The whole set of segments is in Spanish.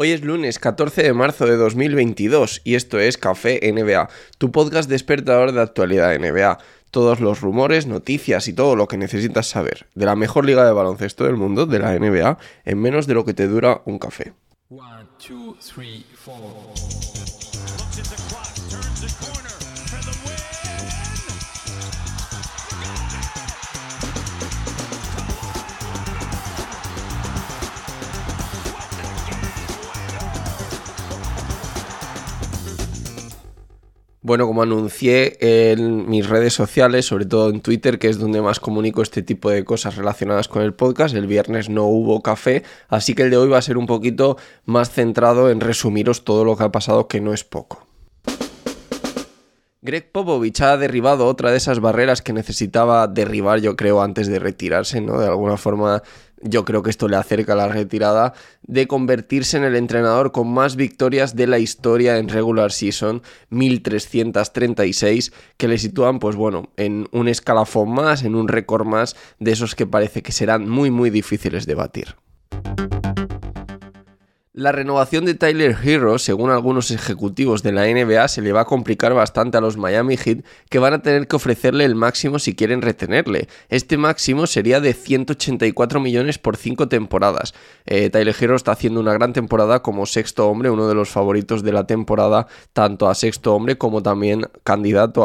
Hoy es lunes 14 de marzo de 2022 y esto es Café NBA, tu podcast despertador de actualidad NBA. Todos los rumores, noticias y todo lo que necesitas saber de la mejor liga de baloncesto del mundo, de la NBA, en menos de lo que te dura un café. Bueno, como anuncié en mis redes sociales, sobre todo en Twitter, que es donde más comunico este tipo de cosas relacionadas con el podcast, el viernes no hubo café, así que el de hoy va a ser un poquito más centrado en resumiros todo lo que ha pasado, que no es poco. Greg Popovich ha derribado otra de esas barreras que necesitaba derribar, yo creo, antes de retirarse, ¿no? De alguna forma yo creo que esto le acerca a la retirada, de convertirse en el entrenador con más victorias de la historia en regular season, 1336, que le sitúan, pues bueno, en un escalafón más, en un récord más de esos que parece que serán muy, muy difíciles de batir. La renovación de Tyler Hero, según algunos ejecutivos de la NBA, se le va a complicar bastante a los Miami Heat, que van a tener que ofrecerle el máximo si quieren retenerle. Este máximo sería de 184 millones por 5 temporadas. Eh, Tyler Hero está haciendo una gran temporada como sexto hombre, uno de los favoritos de la temporada, tanto a sexto hombre como también candidato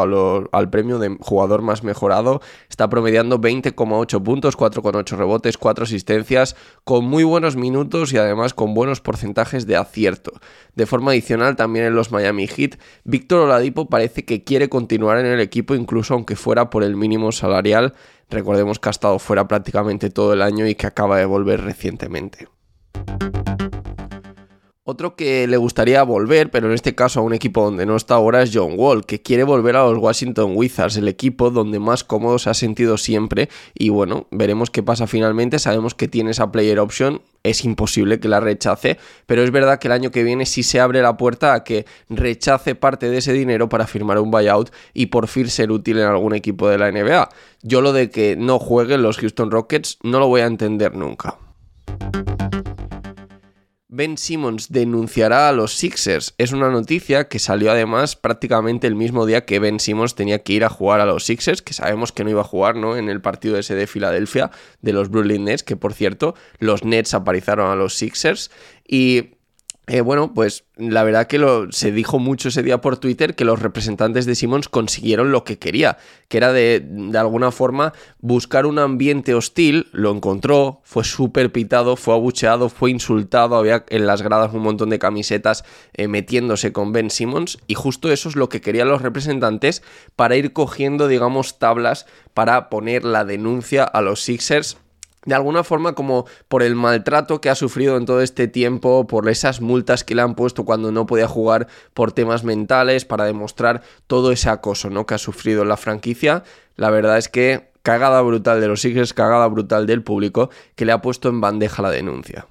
al premio de jugador más mejorado. Está promediando 20,8 puntos, 4,8 rebotes, 4 asistencias, con muy buenos minutos y además con buenos porcentajes de acierto. De forma adicional, también en los Miami Heat, Víctor Oladipo parece que quiere continuar en el equipo incluso aunque fuera por el mínimo salarial. Recordemos que ha estado fuera prácticamente todo el año y que acaba de volver recientemente. Otro que le gustaría volver, pero en este caso a un equipo donde no está ahora, es John Wall, que quiere volver a los Washington Wizards, el equipo donde más cómodo se ha sentido siempre. Y bueno, veremos qué pasa finalmente. Sabemos que tiene esa player option, es imposible que la rechace, pero es verdad que el año que viene sí se abre la puerta a que rechace parte de ese dinero para firmar un buyout y por fin ser útil en algún equipo de la NBA. Yo lo de que no jueguen los Houston Rockets no lo voy a entender nunca. Ben Simmons denunciará a los Sixers. Es una noticia que salió además prácticamente el mismo día que Ben Simmons tenía que ir a jugar a los Sixers, que sabemos que no iba a jugar ¿no? en el partido ese de Filadelfia de los Brooklyn Nets, que por cierto los Nets aparizaron a los Sixers. Y eh, bueno, pues la verdad que lo, se dijo mucho ese día por Twitter que los representantes de Simmons consiguieron lo que quería, que era de, de alguna forma buscar un ambiente hostil, lo encontró, fue súper pitado, fue abucheado, fue insultado, había en las gradas un montón de camisetas eh, metiéndose con Ben Simmons y justo eso es lo que querían los representantes para ir cogiendo, digamos, tablas para poner la denuncia a los Sixers de alguna forma como por el maltrato que ha sufrido en todo este tiempo, por esas multas que le han puesto cuando no podía jugar por temas mentales, para demostrar todo ese acoso ¿no? que ha sufrido la franquicia. La verdad es que cagada brutal de los Sixers, cagada brutal del público que le ha puesto en bandeja la denuncia.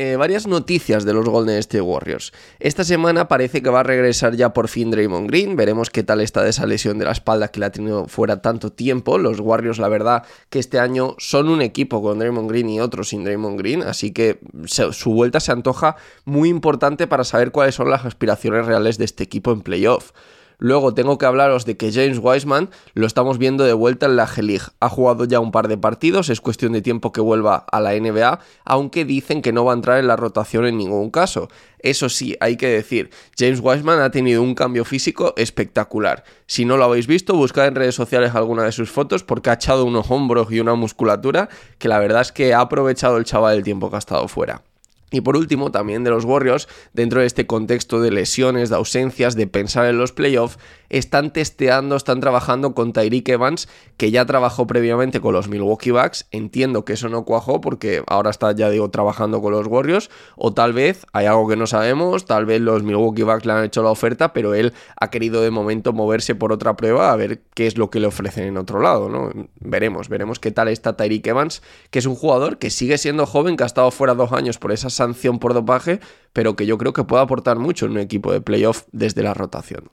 Eh, varias noticias de los Golden State Warriors. Esta semana parece que va a regresar ya por fin Draymond Green. Veremos qué tal está de esa lesión de la espalda que le ha tenido fuera tanto tiempo. Los Warriors, la verdad, que este año son un equipo con Draymond Green y otro sin Draymond Green. Así que su vuelta se antoja muy importante para saber cuáles son las aspiraciones reales de este equipo en playoff. Luego tengo que hablaros de que James Wiseman lo estamos viendo de vuelta en la G-League. Ha jugado ya un par de partidos, es cuestión de tiempo que vuelva a la NBA, aunque dicen que no va a entrar en la rotación en ningún caso. Eso sí, hay que decir, James Wiseman ha tenido un cambio físico espectacular. Si no lo habéis visto, buscad en redes sociales alguna de sus fotos porque ha echado unos hombros y una musculatura que la verdad es que ha aprovechado el chaval el tiempo que ha estado fuera. Y por último, también de los Warriors, dentro de este contexto de lesiones, de ausencias, de pensar en los playoffs, están testeando, están trabajando con Tyreek Evans, que ya trabajó previamente con los Milwaukee Bucks. Entiendo que eso no cuajó porque ahora está, ya digo, trabajando con los Warriors. O tal vez hay algo que no sabemos, tal vez los Milwaukee Bucks le han hecho la oferta, pero él ha querido de momento moverse por otra prueba a ver qué es lo que le ofrecen en otro lado, ¿no? Veremos, veremos qué tal está Tyreek Evans, que es un jugador que sigue siendo joven, que ha estado fuera dos años por esa sanción por dopaje, pero que yo creo que puede aportar mucho en un equipo de playoff desde la rotación.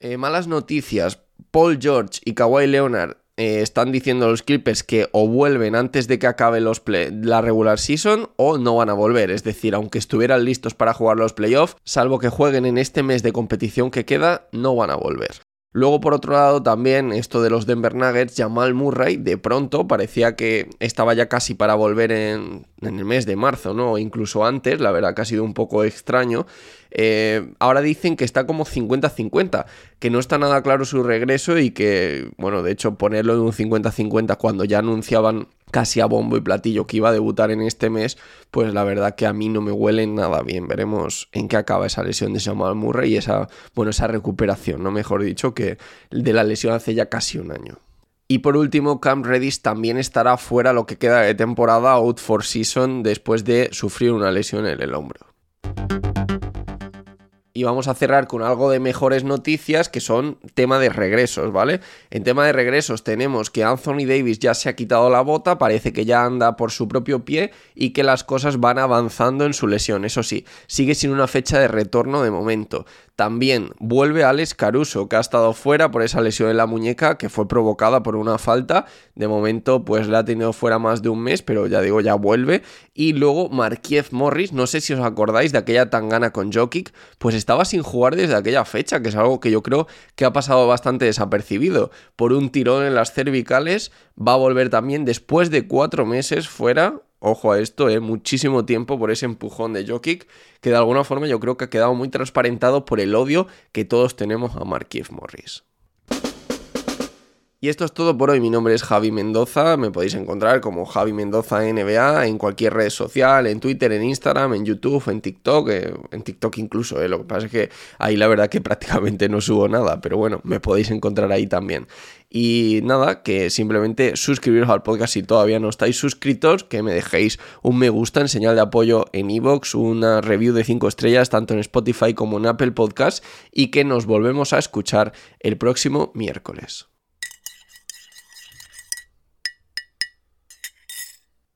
Eh, malas noticias. Paul George y Kawhi Leonard eh, están diciendo los Clippers que o vuelven antes de que acabe la regular season o no van a volver. Es decir, aunque estuvieran listos para jugar los playoffs, salvo que jueguen en este mes de competición que queda, no van a volver. Luego, por otro lado, también esto de los Denver Nuggets, Jamal Murray, de pronto parecía que estaba ya casi para volver en, el mes de marzo, ¿no? O incluso antes, la verdad que ha sido un poco extraño. Eh, ahora dicen que está como 50-50, que no está nada claro su regreso y que, bueno, de hecho, ponerlo en un 50-50 cuando ya anunciaban casi a bombo y platillo que iba a debutar en este mes, pues la verdad que a mí no me huele nada bien. Veremos en qué acaba esa lesión de Jamal Murray y esa, bueno, esa recuperación, no mejor dicho, que de la lesión hace ya casi un año. Y por último, Cam Redis también estará fuera lo que queda de temporada out for season después de sufrir una lesión en el hombro. Y vamos a cerrar con algo de mejores noticias que son tema de regresos, ¿vale? En tema de regresos tenemos que Anthony Davis ya se ha quitado la bota, parece que ya anda por su propio pie y que las cosas van avanzando en su lesión. Eso sí, sigue sin una fecha de retorno de momento. También vuelve Alex Caruso, que ha estado fuera por esa lesión en la muñeca que fue provocada por una falta. De momento, pues la ha tenido fuera más de un mes, pero ya digo, ya vuelve. Y luego Markiev Morris, no sé si os acordáis de aquella tangana con Jokic, pues estaba sin jugar desde aquella fecha, que es algo que yo creo que ha pasado bastante desapercibido. Por un tirón en las cervicales, va a volver también después de cuatro meses fuera ojo a esto, ¿eh? muchísimo tiempo por ese empujón de Jokic, que de alguna forma yo creo que ha quedado muy transparentado por el odio que todos tenemos a Markiev Morris. Y esto es todo por hoy. Mi nombre es Javi Mendoza. Me podéis encontrar como Javi Mendoza NBA en cualquier red social, en Twitter, en Instagram, en YouTube, en TikTok, eh, en TikTok incluso. Eh. Lo que pasa es que ahí la verdad que prácticamente no subo nada, pero bueno, me podéis encontrar ahí también. Y nada, que simplemente suscribiros al podcast si todavía no estáis suscritos, que me dejéis un me gusta en señal de apoyo en iVoox, una review de 5 estrellas tanto en Spotify como en Apple Podcast y que nos volvemos a escuchar el próximo miércoles.